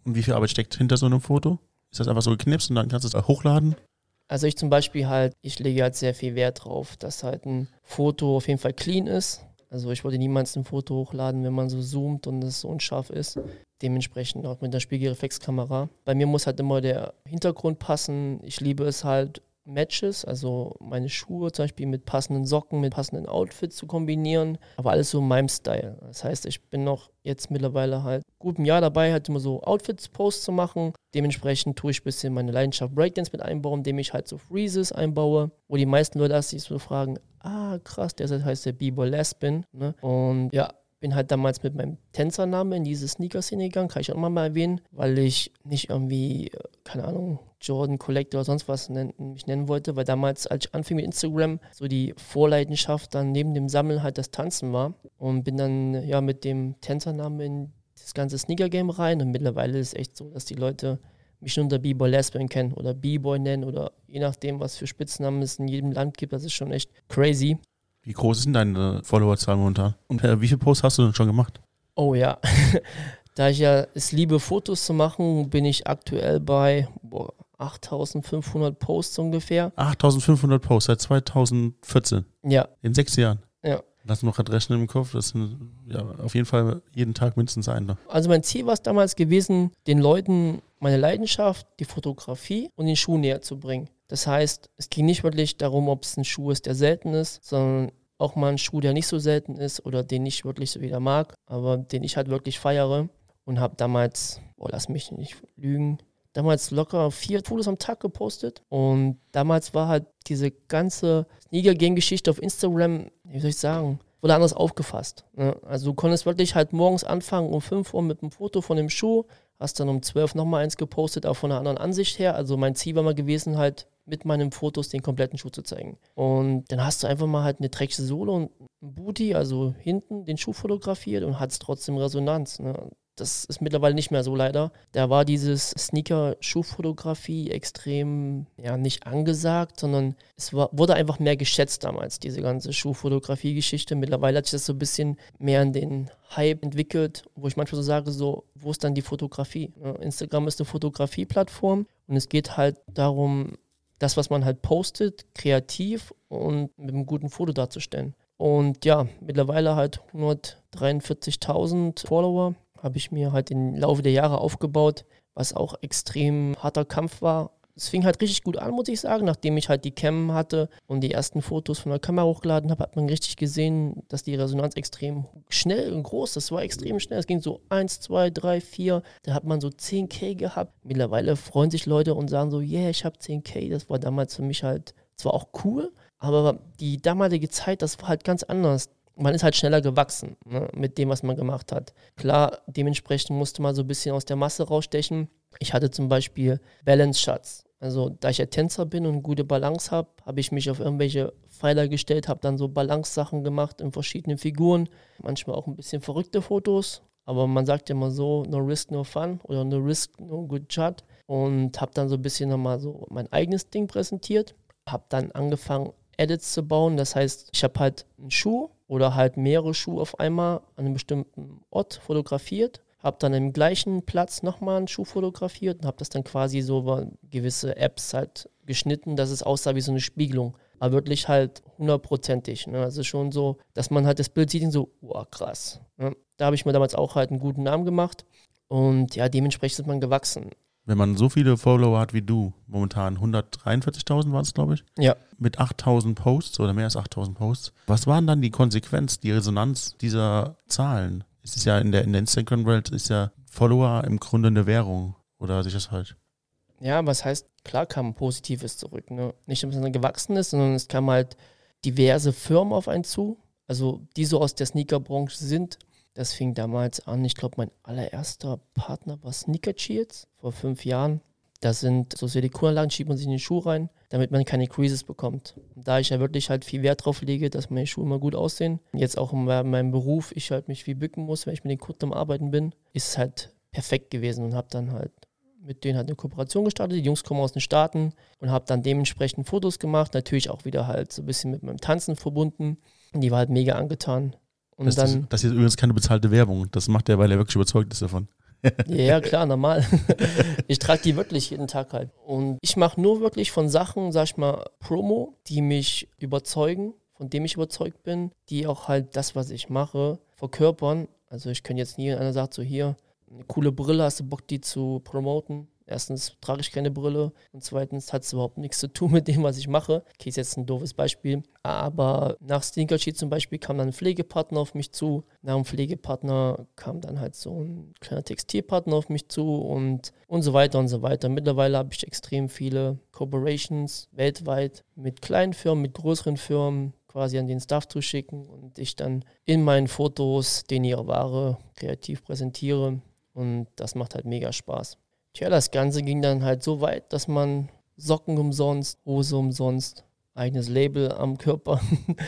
Und wie viel Arbeit steckt hinter so einem Foto? Ist das einfach so geknipst und dann kannst du es auch hochladen? Also ich zum Beispiel halt, ich lege halt sehr viel Wert drauf, dass halt ein Foto auf jeden Fall clean ist. Also ich wollte niemals ein Foto hochladen, wenn man so zoomt und es so unscharf ist. Dementsprechend auch mit der Spiegelreflexkamera. Bei mir muss halt immer der Hintergrund passen. Ich liebe es halt, Matches, also meine Schuhe zum Beispiel mit passenden Socken, mit passenden Outfits zu kombinieren, aber alles so in meinem Style. Das heißt, ich bin noch jetzt mittlerweile halt gut ein Jahr dabei, halt immer so Outfits-Posts zu machen. Dementsprechend tue ich ein bisschen meine Leidenschaft Breakdance mit einbauen, indem ich halt so Freezes einbaue, wo die meisten Leute sich so fragen, ah krass, der heißt der B-Boy Lespin. Ne? Und ja, bin halt damals mit meinem Tänzernamen in diese Sneaker-Szene gegangen, kann ich auch mal erwähnen, weil ich nicht irgendwie, äh, keine Ahnung, Jordan Collector oder sonst was nennen, mich nennen wollte, weil damals, als ich anfing mit Instagram, so die Vorleidenschaft dann neben dem Sammeln halt das Tanzen war und bin dann ja mit dem Tänzernamen in das ganze Sneaker-Game rein und mittlerweile ist es echt so, dass die Leute mich nur unter B-Boy Lesbian kennen oder B-Boy nennen oder je nachdem, was für Spitznamen es in jedem Land gibt, das ist schon echt crazy. Wie groß sind deine Followerzahl momentan? Und äh, wie viele Posts hast du denn schon gemacht? Oh ja, da ich ja es liebe, Fotos zu machen, bin ich aktuell bei boah, 8500 Posts ungefähr. 8500 Posts seit 2014? Ja. In sechs Jahren? Ja. Lass noch gerade rechnen im Kopf, das sind ja auf jeden Fall jeden Tag mindestens ein. Ne? Also mein Ziel war es damals gewesen, den Leuten meine Leidenschaft, die Fotografie und den Schuh näher zu bringen. Das heißt, es ging nicht wirklich darum, ob es ein Schuh ist, der selten ist, sondern auch mal ein Schuh, der nicht so selten ist oder den ich wirklich so wieder mag, aber den ich halt wirklich feiere. Und habe damals, oh, lass mich nicht lügen, damals locker vier Fotos am Tag gepostet. Und damals war halt diese ganze Sneaker-Gang-Geschichte auf Instagram, wie soll ich sagen, wurde anders aufgefasst. Ne? Also du konntest wirklich halt morgens anfangen um 5 Uhr mit einem Foto von dem Schuh, hast dann um 12 nochmal eins gepostet, auch von einer anderen Ansicht her. Also mein Ziel war mal gewesen, halt mit meinen Fotos den kompletten Schuh zu zeigen. Und dann hast du einfach mal halt eine dreckige Sohle und ein Booty, also hinten den Schuh fotografiert und hat es trotzdem Resonanz. Ne? Das ist mittlerweile nicht mehr so leider. Da war dieses Sneaker-Schuhfotografie extrem, ja, nicht angesagt, sondern es war, wurde einfach mehr geschätzt damals, diese ganze Schuhfotografie-Geschichte. Mittlerweile hat sich das so ein bisschen mehr in den Hype entwickelt, wo ich manchmal so sage, so, wo ist dann die Fotografie? Instagram ist eine Fotografie-Plattform und es geht halt darum, das, was man halt postet, kreativ und mit einem guten Foto darzustellen. Und ja, mittlerweile halt 143.000 Follower habe ich mir halt im Laufe der Jahre aufgebaut, was auch extrem harter Kampf war. Es fing halt richtig gut an, muss ich sagen. Nachdem ich halt die Cam hatte und die ersten Fotos von der Kamera hochgeladen habe, hat man richtig gesehen, dass die Resonanz extrem schnell und groß ist. Es war extrem schnell. Es ging so 1, 2, 3, 4. Da hat man so 10k gehabt. Mittlerweile freuen sich Leute und sagen so, yeah, ich habe 10k. Das war damals für mich halt zwar auch cool, aber die damalige Zeit, das war halt ganz anders man ist halt schneller gewachsen ne, mit dem, was man gemacht hat. Klar, dementsprechend musste man so ein bisschen aus der Masse rausstechen. Ich hatte zum Beispiel Balance Shots. Also da ich ja Tänzer bin und gute Balance habe, habe ich mich auf irgendwelche Pfeiler gestellt, habe dann so Balance-Sachen gemacht in verschiedenen Figuren. Manchmal auch ein bisschen verrückte Fotos. Aber man sagt ja immer so, no risk, no fun oder no risk, no good shot. Und habe dann so ein bisschen nochmal so mein eigenes Ding präsentiert. Habe dann angefangen, Edits zu bauen. Das heißt, ich habe halt einen Schuh oder halt mehrere Schuhe auf einmal an einem bestimmten Ort fotografiert, habe dann im gleichen Platz nochmal einen Schuh fotografiert und habe das dann quasi so gewisse Apps halt geschnitten, dass es aussah wie so eine Spiegelung. Aber wirklich halt hundertprozentig. Ne? Also schon so, dass man halt das Bild sieht und so, wow, krass. Ne? Da habe ich mir damals auch halt einen guten Namen gemacht. Und ja, dementsprechend ist man gewachsen. Wenn man so viele Follower hat wie du, momentan 143.000 waren es, glaube ich. Ja. Mit 8.000 Posts oder mehr als 8.000 Posts. Was waren dann die Konsequenz, die Resonanz dieser Zahlen? Es ist ja in der, in der Instagram-Welt ist ja Follower im Grunde eine Währung. Oder sich das halt? Ja, was heißt, klar kam Positives zurück. Ne? Nicht, dass man gewachsen ist, sondern es kamen halt diverse Firmen auf einen zu. Also die so aus der Sneakerbranche sind das fing damals an. Ich glaube, mein allererster Partner war Sneaker Cheers vor fünf Jahren. Das sind so Silikonaanlagen, schiebt man sich in den Schuh rein, damit man keine Creases bekommt. Da ich ja wirklich halt viel Wert drauf lege, dass meine Schuhe immer gut aussehen, jetzt auch in meinem Beruf, ich halt mich viel bücken muss, wenn ich mit den Kunden am Arbeiten bin, ist es halt perfekt gewesen und habe dann halt mit denen halt eine Kooperation gestartet. Die Jungs kommen aus den Staaten und habe dann dementsprechend Fotos gemacht. Natürlich auch wieder halt so ein bisschen mit meinem Tanzen verbunden. Und die war halt mega angetan. Und das, dann, das, das ist übrigens keine bezahlte Werbung. Das macht er, weil er wirklich überzeugt ist davon. ja, klar, normal. ich trage die wirklich jeden Tag halt. Und ich mache nur wirklich von Sachen, sag ich mal, Promo, die mich überzeugen, von dem ich überzeugt bin, die auch halt das, was ich mache, verkörpern. Also ich kann jetzt nie, einer sagt so hier, eine coole Brille, hast du Bock, die zu promoten? Erstens trage ich keine Brille und zweitens hat es überhaupt nichts zu tun mit dem, was ich mache. Okay, ist jetzt ein doofes Beispiel. Aber nach Sheet zum Beispiel kam dann ein Pflegepartner auf mich zu. Nach dem Pflegepartner kam dann halt so ein kleiner Textilpartner auf mich zu und, und so weiter und so weiter. Mittlerweile habe ich extrem viele Corporations weltweit mit kleinen Firmen, mit größeren Firmen, quasi an den Staff zu schicken und ich dann in meinen Fotos den ihre Ware kreativ präsentiere. Und das macht halt mega Spaß. Tja, das Ganze ging dann halt so weit, dass man Socken umsonst, Hose umsonst, eigenes Label am Körper,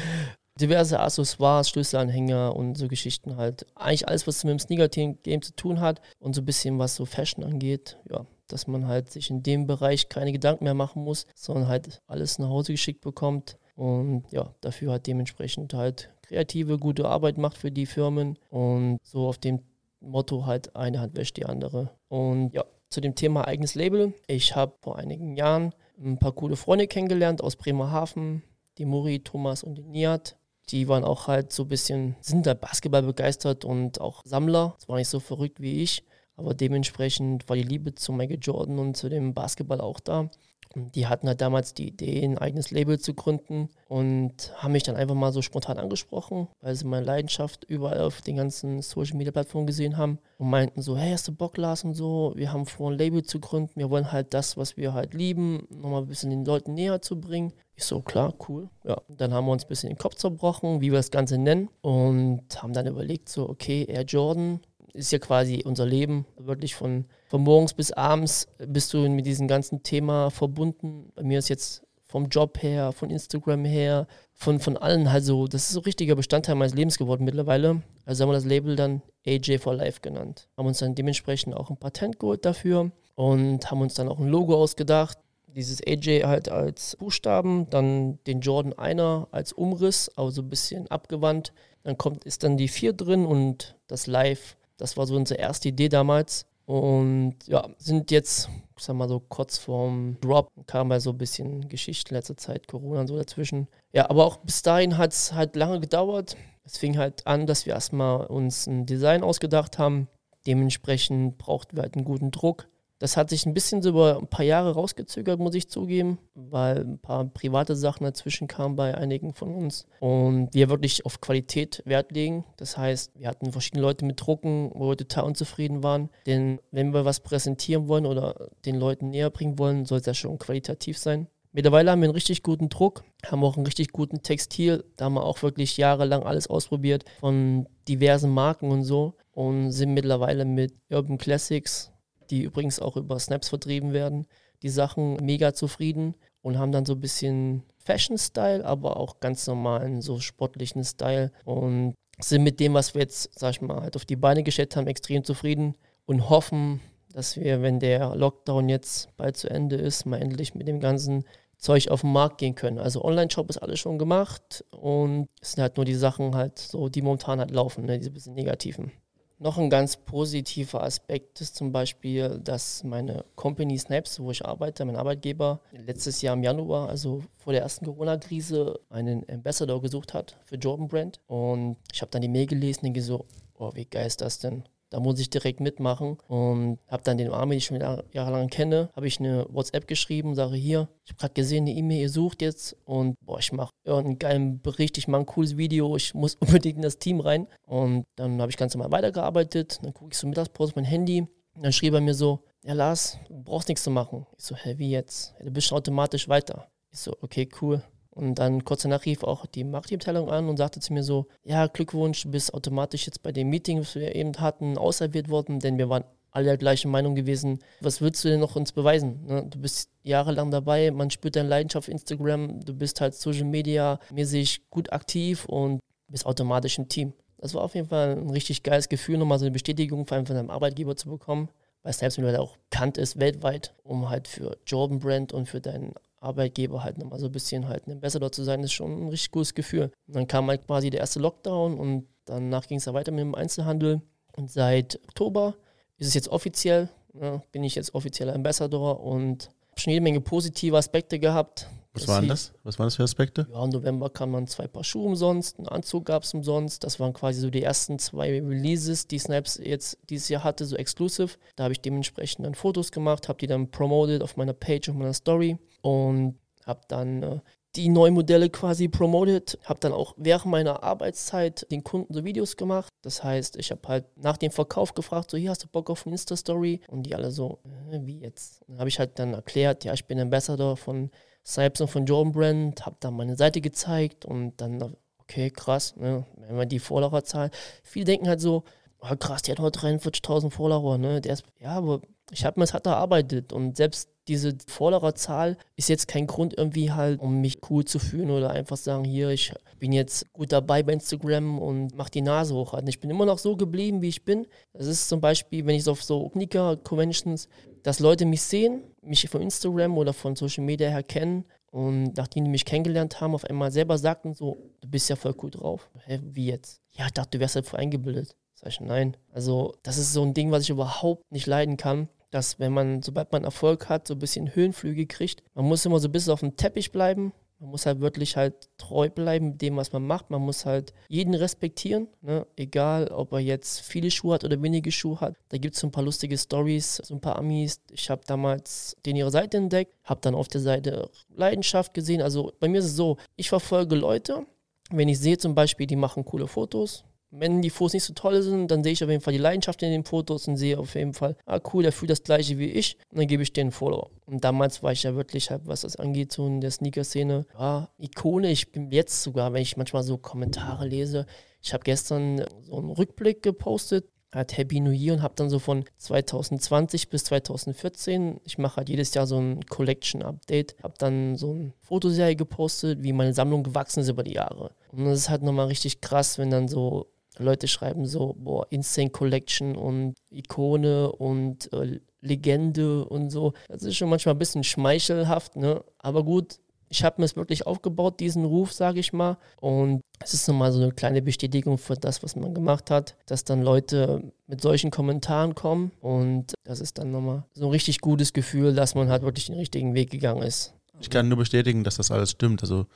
diverse Accessoires, Schlüsselanhänger und so Geschichten halt. Eigentlich alles, was mit dem Sneaker-Game zu tun hat und so ein bisschen was so Fashion angeht, ja, dass man halt sich in dem Bereich keine Gedanken mehr machen muss, sondern halt alles nach Hause geschickt bekommt und ja, dafür halt dementsprechend halt kreative, gute Arbeit macht für die Firmen und so auf dem Motto halt eine Hand wäscht die andere. Und ja, zu dem Thema eigenes Label. Ich habe vor einigen Jahren ein paar coole Freunde kennengelernt aus Bremerhaven, die Muri, Thomas und die Niat. Die waren auch halt so ein bisschen, sind da Basketball begeistert und auch Sammler. Das war nicht so verrückt wie ich, aber dementsprechend war die Liebe zu Michael Jordan und zu dem Basketball auch da. Die hatten halt damals die Idee, ein eigenes Label zu gründen und haben mich dann einfach mal so spontan angesprochen, weil sie meine Leidenschaft überall auf den ganzen Social Media Plattformen gesehen haben und meinten so, hey, hast du Bock, Lars und so, wir haben vor, ein Label zu gründen, wir wollen halt das, was wir halt lieben, nochmal ein bisschen den Leuten näher zu bringen. Ich so, klar, cool. Ja, dann haben wir uns ein bisschen den Kopf zerbrochen, wie wir das Ganze nennen und haben dann überlegt so, okay, Air Jordan, ist ja quasi unser Leben. Wirklich von, von morgens bis abends bist du mit diesem ganzen Thema verbunden. Bei mir ist jetzt vom Job her, von Instagram her, von, von allen halt so, das ist so ein richtiger Bestandteil meines Lebens geworden mittlerweile. Also haben wir das Label dann AJ for Life genannt. Haben uns dann dementsprechend auch ein Patent geholt dafür und haben uns dann auch ein Logo ausgedacht. Dieses AJ halt als Buchstaben, dann den Jordan einer als Umriss, also ein bisschen abgewandt. Dann kommt, ist dann die 4 drin und das Live das war so unsere erste Idee damals. Und ja, sind jetzt, ich sag mal so, kurz vorm Drop. Kam bei so ein bisschen Geschichte in letzter Zeit, Corona und so dazwischen. Ja, aber auch bis dahin hat es halt lange gedauert. Es fing halt an, dass wir erstmal uns ein Design ausgedacht haben. Dementsprechend brauchten wir halt einen guten Druck. Das hat sich ein bisschen so über ein paar Jahre rausgezögert, muss ich zugeben, weil ein paar private Sachen dazwischen kamen bei einigen von uns und wir wirklich auf Qualität Wert legen. Das heißt, wir hatten verschiedene Leute mit Drucken, wo wir total unzufrieden waren. Denn wenn wir was präsentieren wollen oder den Leuten näher bringen wollen, soll es ja schon qualitativ sein. Mittlerweile haben wir einen richtig guten Druck, haben auch einen richtig guten Textil. Da haben wir auch wirklich jahrelang alles ausprobiert von diversen Marken und so und sind mittlerweile mit Urban Classics die übrigens auch über Snaps vertrieben werden, die Sachen mega zufrieden und haben dann so ein bisschen Fashion-Style, aber auch ganz normalen, so sportlichen Style und sind mit dem, was wir jetzt, sag ich mal, halt auf die Beine gestellt haben, extrem zufrieden und hoffen, dass wir, wenn der Lockdown jetzt bald zu Ende ist, mal endlich mit dem ganzen Zeug auf den Markt gehen können. Also Online-Shop ist alles schon gemacht und es sind halt nur die Sachen halt so, die momentan halt laufen, ne, diese bisschen negativen. Noch ein ganz positiver Aspekt ist zum Beispiel, dass meine Company Snaps, wo ich arbeite, mein Arbeitgeber, letztes Jahr im Januar, also vor der ersten Corona-Krise, einen Ambassador gesucht hat für Jordan Brand. Und ich habe dann die Mail gelesen und so, oh, wie geil ist das denn? Da muss ich direkt mitmachen und habe dann den Arme, den ich schon jahrelang kenne, habe ich eine WhatsApp geschrieben, sage hier, ich habe gerade gesehen, eine E-Mail, ihr sucht jetzt und boah, ich mache irgendeinen geilen Bericht, ich mache ein cooles Video, ich muss unbedingt in das Team rein. Und dann habe ich ganz normal weitergearbeitet, dann gucke ich so Mittagspause auf mein Handy, dann schrieb er mir so, ja Lars, du brauchst nichts zu machen. Ich so, hä, wie jetzt? Du bist schon automatisch weiter. Ich so, okay, cool. Und dann kurz danach rief auch die Marketingabteilung an und sagte zu mir so, ja, Glückwunsch, du bist automatisch jetzt bei dem Meeting, was wir eben hatten, auserwählt worden, denn wir waren alle der gleichen Meinung gewesen. Was willst du denn noch uns beweisen? Ne? Du bist jahrelang dabei, man spürt deine Leidenschaft auf Instagram, du bist halt Social Media mäßig gut aktiv und bist automatisch im Team. Das war auf jeden Fall ein richtig geiles Gefühl, nochmal so eine Bestätigung vor allem von deinem Arbeitgeber zu bekommen, weil Snipes mittlerweile auch bekannt ist weltweit, um halt für Jordan Brand und für deinen Arbeitgeber halt nochmal so ein bisschen halt ein Ambassador zu sein, ist schon ein richtig gutes Gefühl. Und dann kam halt quasi der erste Lockdown und danach ging es ja weiter mit dem Einzelhandel. Und seit Oktober ist es jetzt offiziell, ja, bin ich jetzt offizieller Ambassador und habe schon jede Menge positive Aspekte gehabt. Was waren das? Was waren das für Aspekte? Ja, im November kam man zwei Paar Schuhe umsonst, einen Anzug gab es umsonst. Das waren quasi so die ersten zwei Releases, die Snipes jetzt dieses Jahr hatte, so exclusive. Da habe ich dementsprechend dann Fotos gemacht, habe die dann promoted auf meiner Page und meiner Story und habe dann äh, die neuen Modelle quasi promoted, habe dann auch während meiner Arbeitszeit den Kunden so Videos gemacht. Das heißt, ich habe halt nach dem Verkauf gefragt, so hier hast du Bock auf eine Insta-Story? Und die alle so, äh, wie jetzt? Dann habe ich halt dann erklärt, ja, ich bin Ambassador von Snipes und von Jordan Brand, habe dann meine Seite gezeigt und dann, okay, krass, ne? wenn man die Followerzahl, viele denken halt so, oh, krass, die hat nur 43.000 Follower, ne? Der ist, ja, aber ich habe mir das hart erarbeitet und selbst diese Followerzahl ist jetzt kein Grund irgendwie halt, um mich cool zu fühlen oder einfach sagen, hier, ich bin jetzt gut dabei bei Instagram und mach die Nase hoch. Also ich bin immer noch so geblieben, wie ich bin. Das ist zum Beispiel, wenn ich auf so Knika-Conventions, dass Leute mich sehen, mich von Instagram oder von Social Media her kennen und nachdem die mich kennengelernt haben, auf einmal selber sagten so, du bist ja voll cool drauf. Hä, wie jetzt? Ja, ich dachte, du wärst halt voll eingebildet. Sag ich, nein. Also, das ist so ein Ding, was ich überhaupt nicht leiden kann dass wenn man, sobald man Erfolg hat, so ein bisschen Höhenflüge kriegt, man muss immer so ein bisschen auf dem Teppich bleiben. Man muss halt wirklich halt treu bleiben mit dem, was man macht. Man muss halt jeden respektieren, ne? egal ob er jetzt viele Schuhe hat oder wenige Schuhe hat. Da gibt es so ein paar lustige Stories, so ein paar Amis. Ich habe damals den ihre Seite entdeckt, habe dann auf der Seite Leidenschaft gesehen. Also bei mir ist es so, ich verfolge Leute, wenn ich sehe zum Beispiel, die machen coole Fotos, wenn die Fotos nicht so toll sind, dann sehe ich auf jeden Fall die Leidenschaft in den Fotos und sehe auf jeden Fall, ah cool, der fühlt das gleiche wie ich und dann gebe ich den Follower. Und damals war ich ja wirklich halt, was das angeht, so in der Sneaker-Szene, ja, Ikone. Ich bin jetzt sogar, wenn ich manchmal so Kommentare lese, ich habe gestern so einen Rückblick gepostet, halt Happy New Year und habe dann so von 2020 bis 2014, ich mache halt jedes Jahr so ein Collection-Update, habe dann so eine Fotoserie gepostet, wie meine Sammlung gewachsen ist über die Jahre. Und das ist halt nochmal richtig krass, wenn dann so Leute schreiben so, boah, Insane Collection und Ikone und äh, Legende und so. Das ist schon manchmal ein bisschen schmeichelhaft, ne? Aber gut, ich habe mir es wirklich aufgebaut, diesen Ruf, sage ich mal. Und es ist nochmal so eine kleine Bestätigung für das, was man gemacht hat, dass dann Leute mit solchen Kommentaren kommen. Und das ist dann nochmal so ein richtig gutes Gefühl, dass man halt wirklich den richtigen Weg gegangen ist. Ich kann nur bestätigen, dass das alles stimmt. Also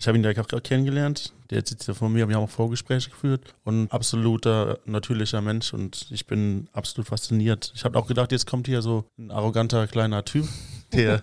ich habe ihn direkt auch kennengelernt. Der sitzt ja von mir, wir haben auch Vorgespräche geführt. Und absoluter, natürlicher Mensch und ich bin absolut fasziniert. Ich habe auch gedacht, jetzt kommt hier so ein arroganter kleiner Typ. Der,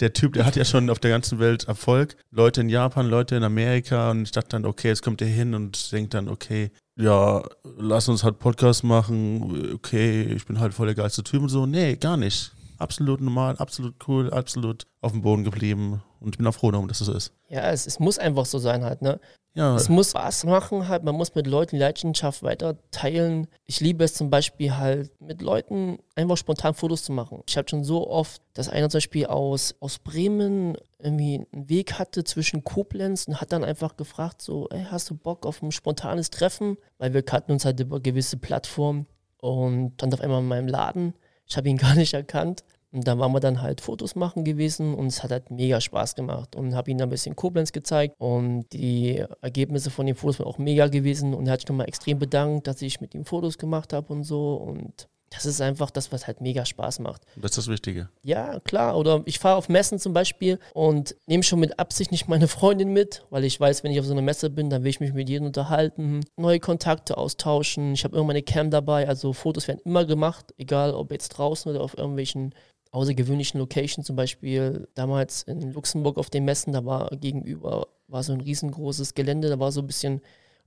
der Typ, der hat ja schon auf der ganzen Welt Erfolg. Leute in Japan, Leute in Amerika. Und ich dachte dann, okay, jetzt kommt er hin und denkt dann, okay, ja, lass uns halt Podcast machen. Okay, ich bin halt voll der geilste Typ und so. Nee, gar nicht absolut normal, absolut cool, absolut auf dem Boden geblieben. Und ich bin auch froh darum, dass es so ist. Ja, es, es muss einfach so sein halt, ne? Ja. Es muss Spaß machen halt, man muss mit Leuten die Leidenschaft weiter teilen. Ich liebe es zum Beispiel halt, mit Leuten einfach spontan Fotos zu machen. Ich habe schon so oft, dass einer zum Beispiel aus, aus Bremen irgendwie einen Weg hatte zwischen Koblenz und hat dann einfach gefragt so, ey, hast du Bock auf ein spontanes Treffen? Weil wir kannten uns halt über gewisse Plattformen und dann auf einmal in meinem Laden. Ich habe ihn gar nicht erkannt. Und da waren wir dann halt Fotos machen gewesen und es hat halt mega Spaß gemacht und habe ihm dann ein bisschen Koblenz gezeigt und die Ergebnisse von den Fotos waren auch mega gewesen und er hat sich nochmal extrem bedankt, dass ich mit ihm Fotos gemacht habe und so und das ist einfach das, was halt mega Spaß macht. Das ist das Wichtige. Ja, klar. Oder ich fahre auf Messen zum Beispiel und nehme schon mit Absicht nicht meine Freundin mit, weil ich weiß, wenn ich auf so einer Messe bin, dann will ich mich mit jedem unterhalten, neue Kontakte austauschen. Ich habe immer meine Cam dabei, also Fotos werden immer gemacht, egal ob jetzt draußen oder auf irgendwelchen außergewöhnlichen Location, zum Beispiel damals in Luxemburg auf den Messen, da war gegenüber war so ein riesengroßes Gelände, da war so ein bisschen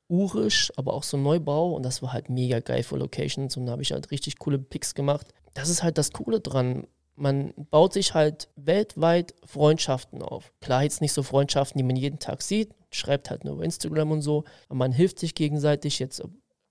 urisch, aber auch so Neubau und das war halt mega geil für Locations und da habe ich halt richtig coole Picks gemacht. Das ist halt das Coole dran. Man baut sich halt weltweit Freundschaften auf. Klar, jetzt nicht so Freundschaften, die man jeden Tag sieht, schreibt halt nur über Instagram und so, aber man hilft sich gegenseitig jetzt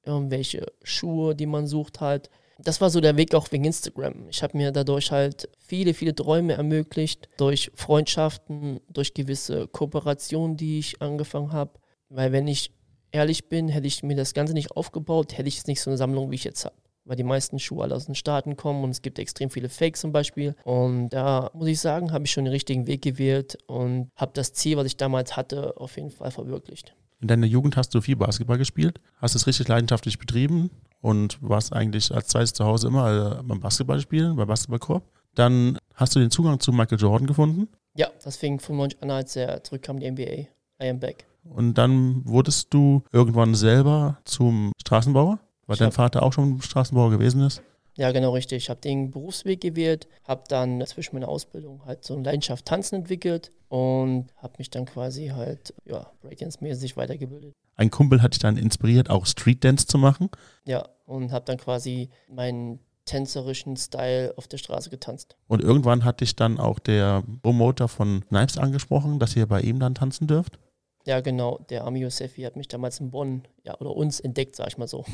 irgendwelche Schuhe, die man sucht halt das war so der Weg auch wegen Instagram. Ich habe mir dadurch halt viele, viele Träume ermöglicht, durch Freundschaften, durch gewisse Kooperationen, die ich angefangen habe. Weil wenn ich ehrlich bin, hätte ich mir das Ganze nicht aufgebaut, hätte ich jetzt nicht so eine Sammlung, wie ich jetzt habe weil die meisten Schuhe alle aus den Staaten kommen und es gibt extrem viele Fakes zum Beispiel. Und da muss ich sagen, habe ich schon den richtigen Weg gewählt und habe das Ziel, was ich damals hatte, auf jeden Fall verwirklicht. In deiner Jugend hast du viel Basketball gespielt, hast es richtig leidenschaftlich betrieben und warst eigentlich als zweites zu Hause immer äh, beim Basketball spielen, beim Basketballkorb. Dann hast du den Zugang zu Michael Jordan gefunden. Ja, das fing 95 an, als er zurückkam in die NBA. I am back. Und dann wurdest du irgendwann selber zum Straßenbauer? Weil dein Vater auch schon Straßenbauer gewesen ist? Ja, genau richtig. Ich habe den Berufsweg gewählt, habe dann zwischen meiner Ausbildung halt so eine Leidenschaft Tanzen entwickelt und habe mich dann quasi halt, ja, Breakdance-mäßig weitergebildet. Ein Kumpel hat dich dann inspiriert, auch Street Dance zu machen? Ja, und habe dann quasi meinen tänzerischen Style auf der Straße getanzt. Und irgendwann hat dich dann auch der Promoter von Snipes angesprochen, dass ihr bei ihm dann tanzen dürft? Ja, genau. Der Ami Yosefi hat mich damals in Bonn, ja, oder uns entdeckt, sag ich mal so.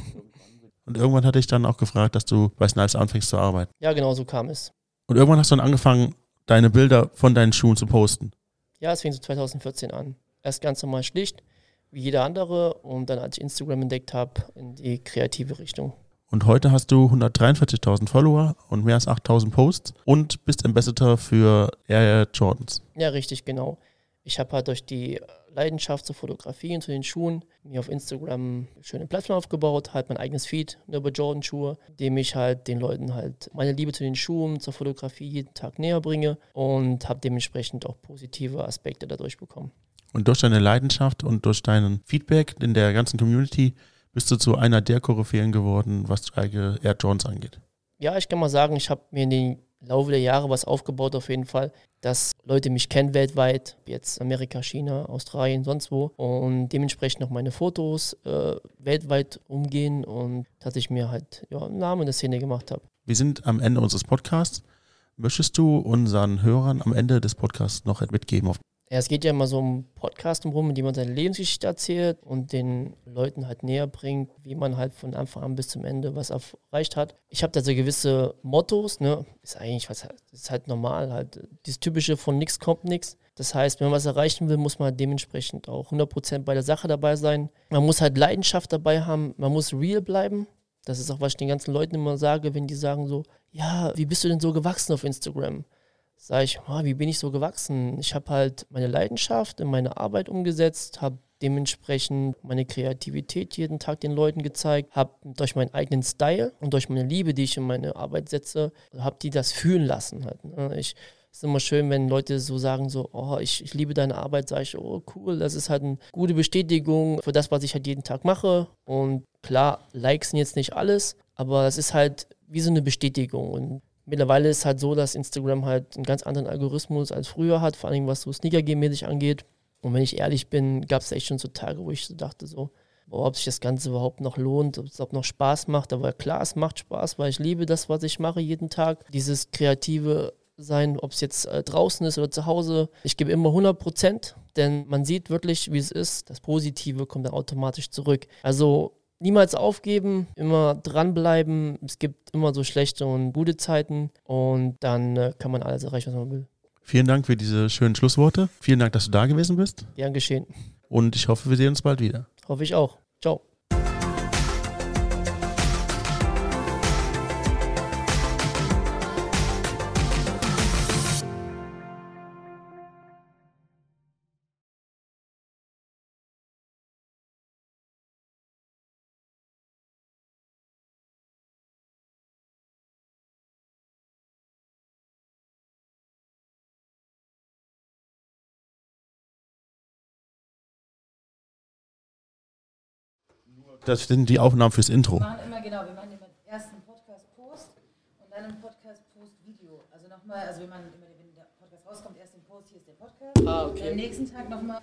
Und irgendwann hatte ich dann auch gefragt, dass du bei Snipes anfängst zu arbeiten. Ja, genau so kam es. Und irgendwann hast du dann angefangen, deine Bilder von deinen Schuhen zu posten. Ja, es fing so 2014 an. Erst ganz normal schlicht, wie jeder andere. Und dann, als ich Instagram entdeckt habe, in die kreative Richtung. Und heute hast du 143.000 Follower und mehr als 8.000 Posts und bist Ambassador für Air Jordans. Ja, richtig, genau. Ich habe halt durch die Leidenschaft zur Fotografie und zu den Schuhen mir auf Instagram eine schöne Plattform aufgebaut, halt mein eigenes Feed über Jordan-Schuhe, dem ich halt den Leuten halt meine Liebe zu den Schuhen, zur Fotografie jeden Tag näher bringe und habe dementsprechend auch positive Aspekte dadurch bekommen. Und durch deine Leidenschaft und durch deinen Feedback in der ganzen Community bist du zu einer der Koryphäen geworden, was Air Jordans angeht. Ja, ich kann mal sagen, ich habe mir in den Laufe der Jahre was aufgebaut auf jeden Fall, dass Leute mich kennen weltweit, jetzt Amerika, China, Australien, sonst wo und dementsprechend auch meine Fotos äh, weltweit umgehen und dass ich mir halt ja, einen Namen in der Szene gemacht habe. Wir sind am Ende unseres Podcasts. Möchtest du unseren Hörern am Ende des Podcasts noch mitgeben? Ja, es geht ja immer so um Podcast rum, in dem man seine Lebensgeschichte erzählt und den Leuten halt näher bringt, wie man halt von Anfang an bis zum Ende was erreicht hat. Ich habe da so gewisse Mottos, ne? Ist eigentlich was, ist halt normal, halt dieses typische von nichts kommt nichts. Das heißt, wenn man was erreichen will, muss man dementsprechend auch 100% bei der Sache dabei sein. Man muss halt Leidenschaft dabei haben, man muss real bleiben. Das ist auch, was ich den ganzen Leuten immer sage, wenn die sagen so, ja, wie bist du denn so gewachsen auf Instagram? Sage ich, oh, wie bin ich so gewachsen? Ich habe halt meine Leidenschaft in meine Arbeit umgesetzt, habe dementsprechend meine Kreativität jeden Tag den Leuten gezeigt, habe durch meinen eigenen Style und durch meine Liebe, die ich in meine Arbeit setze, habe die das fühlen lassen. Halt, ne? Ich es ist immer schön, wenn Leute so sagen, so, oh, ich, ich liebe deine Arbeit, sage ich, oh, cool, das ist halt eine gute Bestätigung für das, was ich halt jeden Tag mache. Und klar, Likes sind jetzt nicht alles, aber es ist halt wie so eine Bestätigung. Und Mittlerweile ist es halt so, dass Instagram halt einen ganz anderen Algorithmus als früher hat, vor allem was so Sneaker-Game-mäßig angeht. Und wenn ich ehrlich bin, gab es echt schon so Tage, wo ich so dachte, so, boah, ob sich das Ganze überhaupt noch lohnt, ob es überhaupt noch Spaß macht. Aber klar, es macht Spaß, weil ich liebe das, was ich mache jeden Tag. Dieses kreative sein, ob es jetzt äh, draußen ist oder zu Hause. Ich gebe immer 100 Prozent, denn man sieht wirklich, wie es ist. Das Positive kommt dann automatisch zurück. Also niemals aufgeben, immer dranbleiben. Es gibt immer so schlechte und gute Zeiten und dann äh, kann man alles erreichen, was man will. Vielen Dank für diese schönen Schlussworte. Vielen Dank, dass du da gewesen bist. Gern geschehen. Und ich hoffe, wir sehen uns bald wieder. Hoffe ich auch. Ciao. Das sind die Aufnahmen fürs Intro. Wir machen immer genau, wir machen immer erst einen Podcast-Post und dann einen Podcast-Post-Video. Also nochmal, also wenn man immer, wenn der Podcast rauskommt, erst den Post, hier ist der Podcast. Ah, okay. Und am nächsten Tag nochmal